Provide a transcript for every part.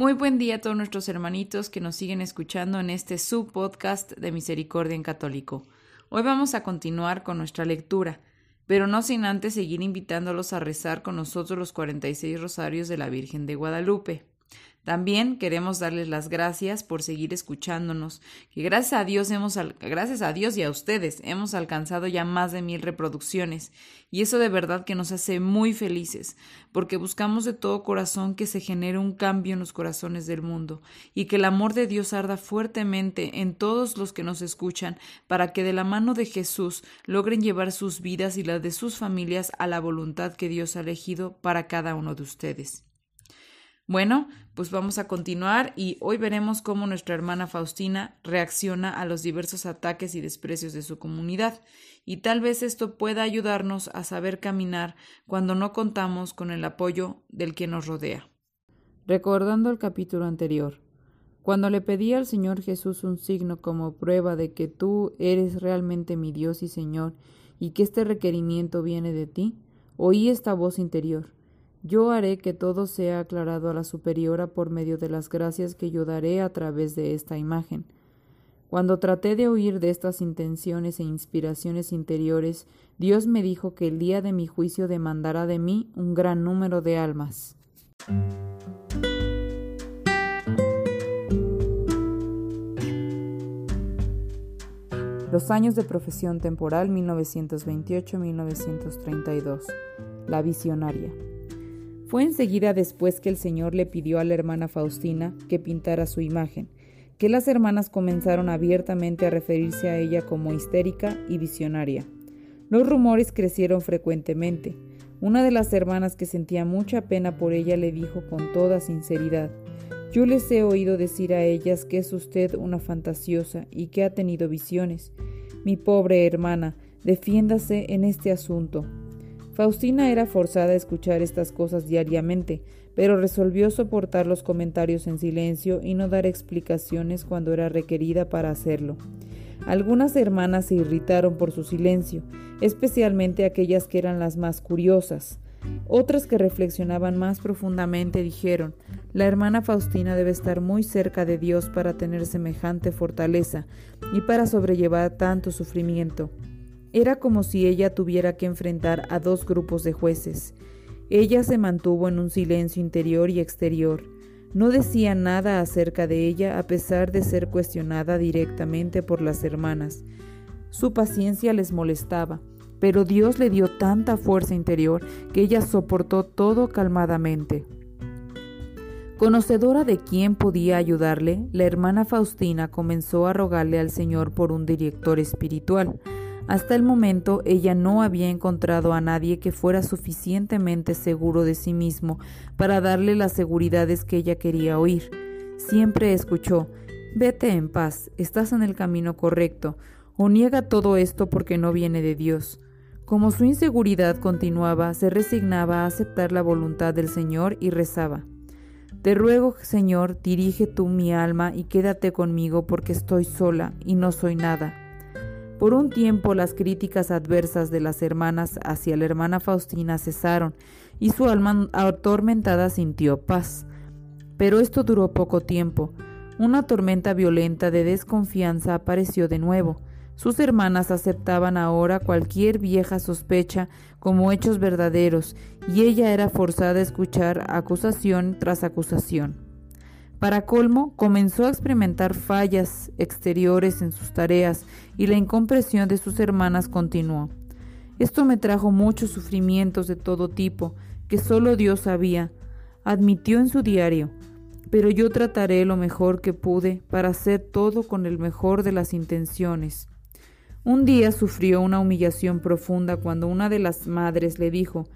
Muy buen día a todos nuestros hermanitos que nos siguen escuchando en este subpodcast de Misericordia en Católico. Hoy vamos a continuar con nuestra lectura, pero no sin antes seguir invitándolos a rezar con nosotros los 46 rosarios de la Virgen de Guadalupe. También queremos darles las gracias por seguir escuchándonos, que gracias a Dios hemos gracias a Dios y a ustedes hemos alcanzado ya más de mil reproducciones, y eso de verdad que nos hace muy felices, porque buscamos de todo corazón que se genere un cambio en los corazones del mundo, y que el amor de Dios arda fuertemente en todos los que nos escuchan, para que de la mano de Jesús logren llevar sus vidas y las de sus familias a la voluntad que Dios ha elegido para cada uno de ustedes. Bueno, pues vamos a continuar y hoy veremos cómo nuestra hermana Faustina reacciona a los diversos ataques y desprecios de su comunidad, y tal vez esto pueda ayudarnos a saber caminar cuando no contamos con el apoyo del que nos rodea. Recordando el capítulo anterior, cuando le pedí al Señor Jesús un signo como prueba de que tú eres realmente mi Dios y Señor, y que este requerimiento viene de ti, oí esta voz interior yo haré que todo sea aclarado a la superiora por medio de las gracias que yo daré a través de esta imagen. Cuando traté de huir de estas intenciones e inspiraciones interiores, Dios me dijo que el día de mi juicio demandará de mí un gran número de almas. Los años de profesión temporal 1928-1932. La visionaria. Fue enseguida después que el Señor le pidió a la hermana Faustina que pintara su imagen, que las hermanas comenzaron abiertamente a referirse a ella como histérica y visionaria. Los rumores crecieron frecuentemente. Una de las hermanas que sentía mucha pena por ella le dijo con toda sinceridad, yo les he oído decir a ellas que es usted una fantasiosa y que ha tenido visiones. Mi pobre hermana, defiéndase en este asunto. Faustina era forzada a escuchar estas cosas diariamente, pero resolvió soportar los comentarios en silencio y no dar explicaciones cuando era requerida para hacerlo. Algunas hermanas se irritaron por su silencio, especialmente aquellas que eran las más curiosas. Otras que reflexionaban más profundamente dijeron, la hermana Faustina debe estar muy cerca de Dios para tener semejante fortaleza y para sobrellevar tanto sufrimiento. Era como si ella tuviera que enfrentar a dos grupos de jueces. Ella se mantuvo en un silencio interior y exterior. No decía nada acerca de ella a pesar de ser cuestionada directamente por las hermanas. Su paciencia les molestaba, pero Dios le dio tanta fuerza interior que ella soportó todo calmadamente. Conocedora de quién podía ayudarle, la hermana Faustina comenzó a rogarle al Señor por un director espiritual. Hasta el momento ella no había encontrado a nadie que fuera suficientemente seguro de sí mismo para darle las seguridades que ella quería oír. Siempre escuchó Vete en paz, estás en el camino correcto, o niega todo esto porque no viene de Dios. Como su inseguridad continuaba, se resignaba a aceptar la voluntad del Señor y rezaba. Te ruego, Señor, dirige tú mi alma y quédate conmigo porque estoy sola y no soy nada. Por un tiempo las críticas adversas de las hermanas hacia la hermana Faustina cesaron y su alma atormentada sintió paz. Pero esto duró poco tiempo. Una tormenta violenta de desconfianza apareció de nuevo. Sus hermanas aceptaban ahora cualquier vieja sospecha como hechos verdaderos y ella era forzada a escuchar acusación tras acusación. Para colmo, comenzó a experimentar fallas exteriores en sus tareas y la incompresión de sus hermanas continuó. Esto me trajo muchos sufrimientos de todo tipo, que solo Dios sabía, admitió en su diario, pero yo trataré lo mejor que pude para hacer todo con el mejor de las intenciones. Un día sufrió una humillación profunda cuando una de las madres le dijo,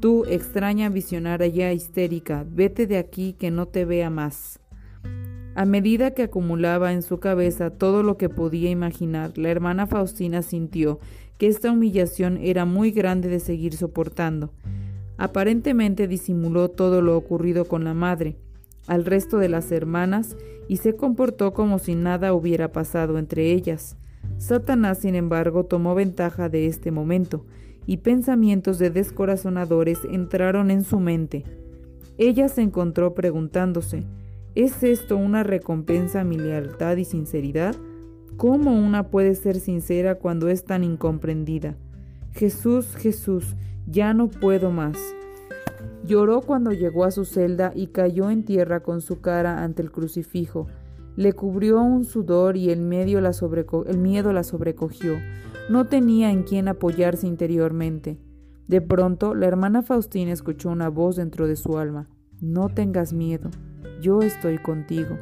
Tú, extraña visionaria histérica, vete de aquí que no te vea más. A medida que acumulaba en su cabeza todo lo que podía imaginar, la hermana Faustina sintió que esta humillación era muy grande de seguir soportando. Aparentemente disimuló todo lo ocurrido con la madre, al resto de las hermanas, y se comportó como si nada hubiera pasado entre ellas. Satanás, sin embargo, tomó ventaja de este momento, y pensamientos de descorazonadores entraron en su mente. Ella se encontró preguntándose, ¿es esto una recompensa a mi lealtad y sinceridad? ¿Cómo una puede ser sincera cuando es tan incomprendida? Jesús, Jesús, ya no puedo más. Lloró cuando llegó a su celda y cayó en tierra con su cara ante el crucifijo. Le cubrió un sudor y el, el miedo la sobrecogió. No tenía en quién apoyarse interiormente. De pronto, la hermana Faustina escuchó una voz dentro de su alma. No tengas miedo, yo estoy contigo.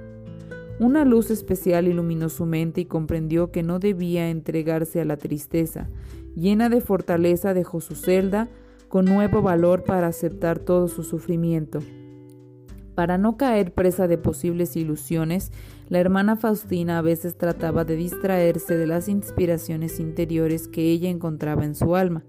Una luz especial iluminó su mente y comprendió que no debía entregarse a la tristeza. Llena de fortaleza dejó su celda con nuevo valor para aceptar todo su sufrimiento. Para no caer presa de posibles ilusiones, la hermana Faustina a veces trataba de distraerse de las inspiraciones interiores que ella encontraba en su alma.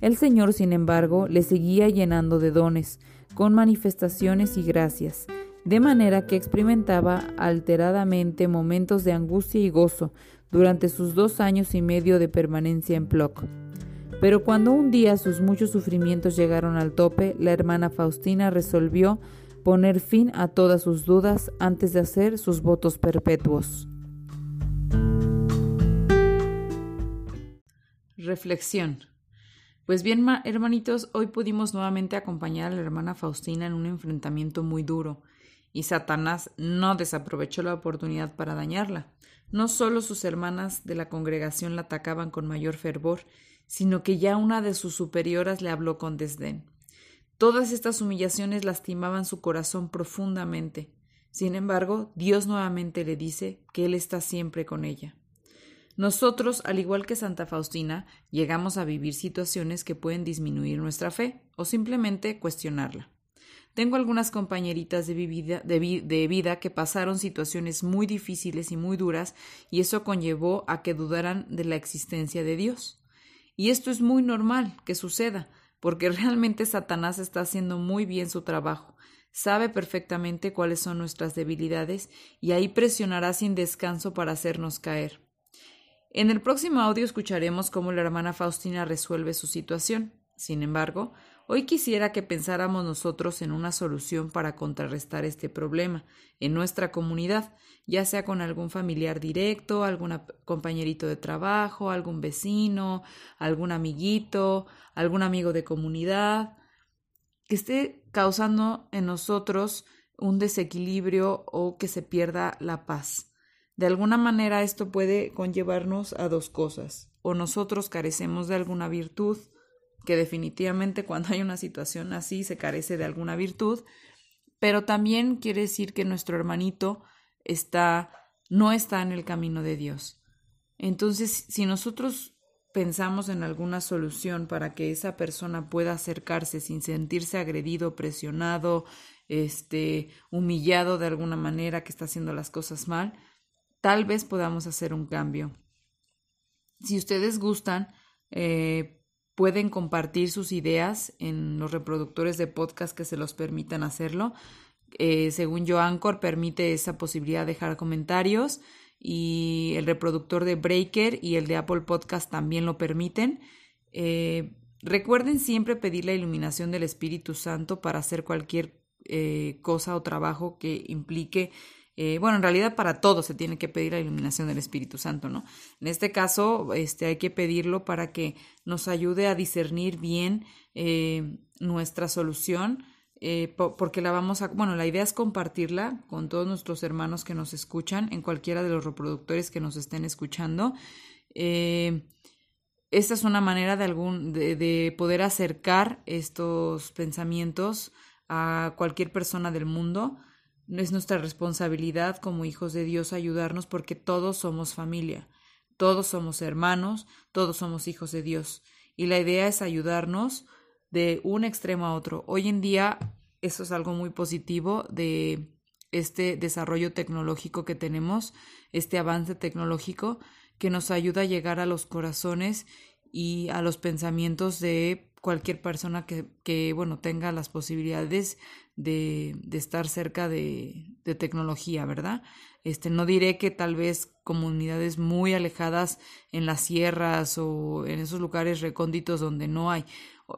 El Señor, sin embargo, le seguía llenando de dones, con manifestaciones y gracias, de manera que experimentaba alteradamente momentos de angustia y gozo durante sus dos años y medio de permanencia en Plock. Pero cuando un día sus muchos sufrimientos llegaron al tope, la hermana Faustina resolvió poner fin a todas sus dudas antes de hacer sus votos perpetuos. Reflexión. Pues bien, hermanitos, hoy pudimos nuevamente acompañar a la hermana Faustina en un enfrentamiento muy duro, y Satanás no desaprovechó la oportunidad para dañarla. No solo sus hermanas de la congregación la atacaban con mayor fervor, sino que ya una de sus superioras le habló con desdén. Todas estas humillaciones lastimaban su corazón profundamente. Sin embargo, Dios nuevamente le dice que Él está siempre con ella. Nosotros, al igual que Santa Faustina, llegamos a vivir situaciones que pueden disminuir nuestra fe o simplemente cuestionarla. Tengo algunas compañeritas de vida, que pasaron situaciones muy difíciles y muy duras y eso conllevó a que dudaran de la existencia de Dios. Y esto es muy normal que suceda, porque realmente Satanás está haciendo muy bien su trabajo. Sabe perfectamente cuáles son nuestras debilidades y ahí presionará sin descanso para hacernos caer. En el próximo audio escucharemos cómo la hermana Faustina resuelve su situación. Sin embargo, hoy quisiera que pensáramos nosotros en una solución para contrarrestar este problema en nuestra comunidad, ya sea con algún familiar directo, algún compañerito de trabajo, algún vecino, algún amiguito, algún amigo de comunidad, que esté causando en nosotros un desequilibrio o que se pierda la paz. De alguna manera esto puede conllevarnos a dos cosas. O nosotros carecemos de alguna virtud, que definitivamente cuando hay una situación así se carece de alguna virtud, pero también quiere decir que nuestro hermanito está no está en el camino de Dios. Entonces, si nosotros pensamos en alguna solución para que esa persona pueda acercarse sin sentirse agredido, presionado, este, humillado de alguna manera que está haciendo las cosas mal, tal vez podamos hacer un cambio. Si ustedes gustan, eh, pueden compartir sus ideas en los reproductores de podcast que se los permitan hacerlo. Eh, según yo, Anchor permite esa posibilidad de dejar comentarios y el reproductor de Breaker y el de Apple Podcast también lo permiten. Eh, recuerden siempre pedir la iluminación del Espíritu Santo para hacer cualquier eh, cosa o trabajo que implique eh, bueno, en realidad para todo se tiene que pedir la iluminación del Espíritu Santo, ¿no? En este caso, este, hay que pedirlo para que nos ayude a discernir bien nuestra solución eh, porque la vamos a, bueno, la idea es compartirla con todos nuestros hermanos que nos escuchan en cualquiera de los reproductores que nos estén escuchando. Eh, esta es una manera de, algún, de poder acercar estos pensamientos a cualquier persona del mundo. Es nuestra responsabilidad como hijos de Dios ayudarnos porque todos somos familia, todos somos hermanos, todos somos hijos de Dios. Y la idea es ayudarnos de un extremo a otro. Hoy en día eso es algo muy positivo de este desarrollo tecnológico que tenemos, este avance tecnológico que nos ayuda a llegar a los corazones y a los pensamientos de cualquier persona que, que bueno, tenga las posibilidades de, estar cerca de, tecnología, ¿verdad? Este, no diré que tal vez comunidades muy alejadas en las sierras o en esos lugares recónditos donde no hay.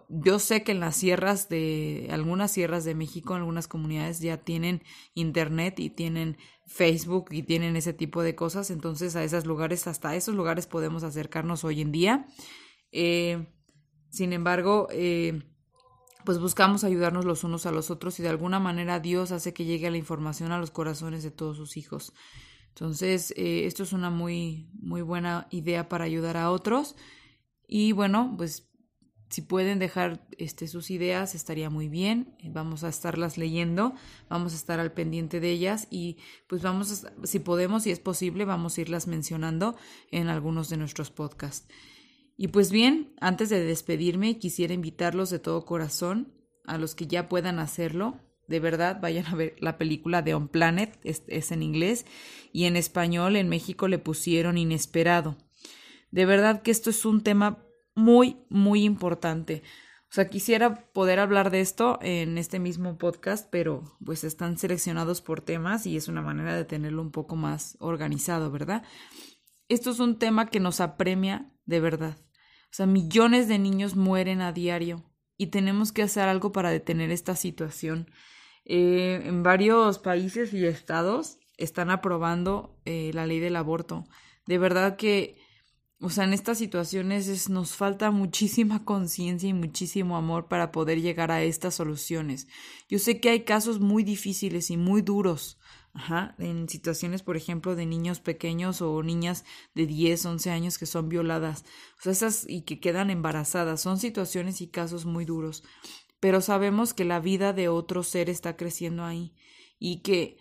Yo sé que en las sierras de algunas sierras de México, algunas comunidades ya tienen internet y tienen Facebook y tienen ese tipo de cosas, entonces a esos lugares, hasta esos lugares podemos acercarnos hoy en día. Eh, sin embargo, eh, pues buscamos ayudarnos los unos a los otros y de alguna manera Dios hace que llegue la información a los corazones de todos sus hijos. Entonces, eh, esto es una muy, muy buena idea para ayudar a otros. Y bueno, pues si pueden dejar este, sus ideas, estaría muy bien. Vamos a estarlas leyendo, vamos a estar al pendiente de ellas y pues vamos, a, si podemos, si es posible, vamos a irlas mencionando en algunos de nuestros podcasts. Y pues bien, antes de despedirme, quisiera invitarlos de todo corazón a los que ya puedan hacerlo. De verdad, vayan a ver la película de On Planet, es, es en inglés, y en español en México le pusieron Inesperado. De verdad que esto es un tema muy, muy importante. O sea, quisiera poder hablar de esto en este mismo podcast, pero pues están seleccionados por temas y es una manera de tenerlo un poco más organizado, ¿verdad? Esto es un tema que nos apremia de verdad. O sea, millones de niños mueren a diario y tenemos que hacer algo para detener esta situación. Eh, en varios países y estados están aprobando eh, la ley del aborto. De verdad que o sea, en estas situaciones es, nos falta muchísima conciencia y muchísimo amor para poder llegar a estas soluciones. Yo sé que hay casos muy difíciles y muy duros, ajá, en situaciones, por ejemplo, de niños pequeños o niñas de 10, 11 años que son violadas, o sea, esas y que quedan embarazadas, son situaciones y casos muy duros, pero sabemos que la vida de otro ser está creciendo ahí y que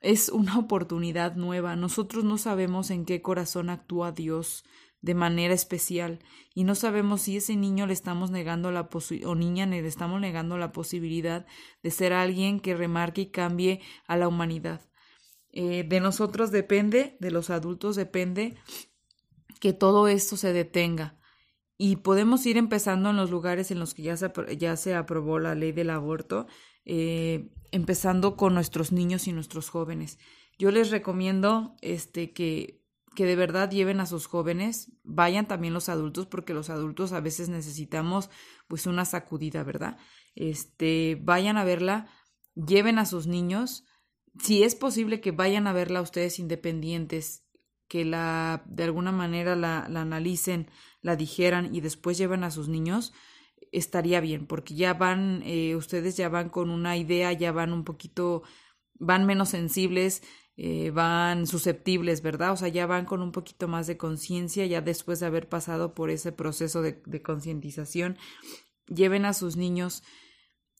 es una oportunidad nueva. Nosotros no sabemos en qué corazón actúa Dios de manera especial y no sabemos si ese niño le estamos negando la o niña le estamos negando la posibilidad de ser alguien que remarque y cambie a la humanidad. Eh, de nosotros depende, de los adultos depende que todo esto se detenga y podemos ir empezando en los lugares en los que ya se, ya se aprobó la ley del aborto eh, empezando con nuestros niños y nuestros jóvenes. Yo les recomiendo este, que, que de verdad lleven a sus jóvenes, vayan también los adultos, porque los adultos a veces necesitamos pues una sacudida, ¿verdad? Este, vayan a verla, lleven a sus niños, si es posible que vayan a verla ustedes independientes, que la de alguna manera la, la analicen, la dijeran y después lleven a sus niños, estaría bien, porque ya van, eh, ustedes ya van con una idea, ya van un poquito, van menos sensibles, eh, van susceptibles, ¿verdad? O sea, ya van con un poquito más de conciencia, ya después de haber pasado por ese proceso de, concientización, lleven a sus niños.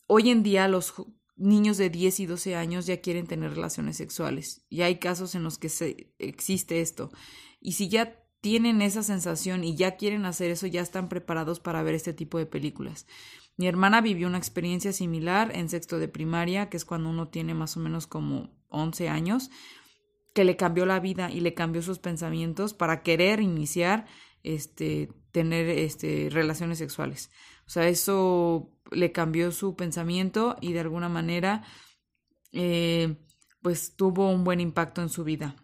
Hoy en día los niños de 10 y 12 años ya quieren tener relaciones sexuales y hay casos en los que se, existe esto. Y si ya tienen esa sensación y ya quieren hacer eso, ya están preparados para ver este tipo de películas. Mi hermana vivió una experiencia similar en sexto de primaria, que es cuando uno tiene más o menos como 11 años, que le cambió la vida y le cambió sus pensamientos para querer iniciar este tener este relaciones sexuales. O sea, eso le cambió su pensamiento y de alguna manera eh, pues tuvo un buen impacto en su vida.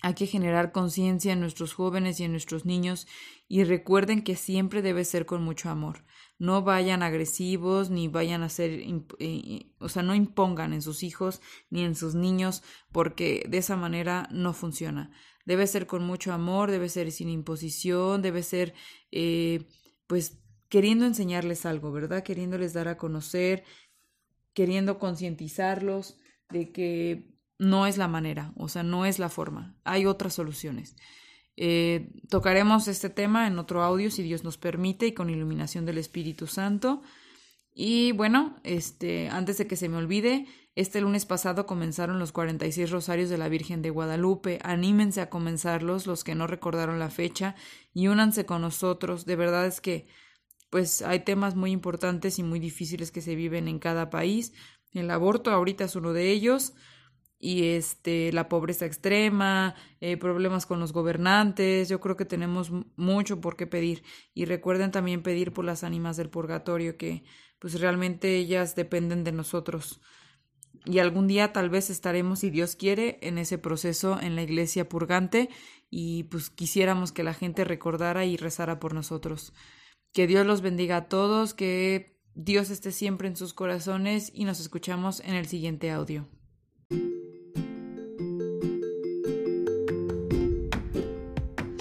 Hay que generar conciencia en nuestros jóvenes y en nuestros niños y recuerden que siempre debe ser con mucho amor. No vayan agresivos ni vayan a ser, eh, o sea, no impongan en sus hijos ni en sus niños porque de esa manera no funciona. Debe ser con mucho amor, debe ser sin imposición, debe ser, eh, pues, queriendo enseñarles algo, ¿verdad? Queriéndoles dar a conocer, queriendo concientizarlos de que no es la manera, o sea, no es la forma. Hay otras soluciones. Eh, tocaremos este tema en otro audio, si Dios nos permite, y con iluminación del Espíritu Santo. Y bueno, este, antes de que se me olvide, este lunes pasado comenzaron los 46 rosarios de la Virgen de Guadalupe. Anímense a comenzarlos, los que no recordaron la fecha, y únanse con nosotros. De verdad es que pues hay temas muy importantes y muy difíciles que se viven en cada país. El aborto ahorita es uno de ellos y este la pobreza extrema, eh, problemas con los gobernantes. Yo creo que tenemos mucho por qué pedir y recuerden también pedir por las ánimas del purgatorio que pues realmente ellas dependen de nosotros. Y algún día tal vez estaremos, si Dios quiere, en ese proceso en la iglesia purgante y pues quisiéramos que la gente recordara y rezara por nosotros. Que Dios los bendiga a todos, que Dios esté siempre en sus corazones y nos escuchamos en el siguiente audio.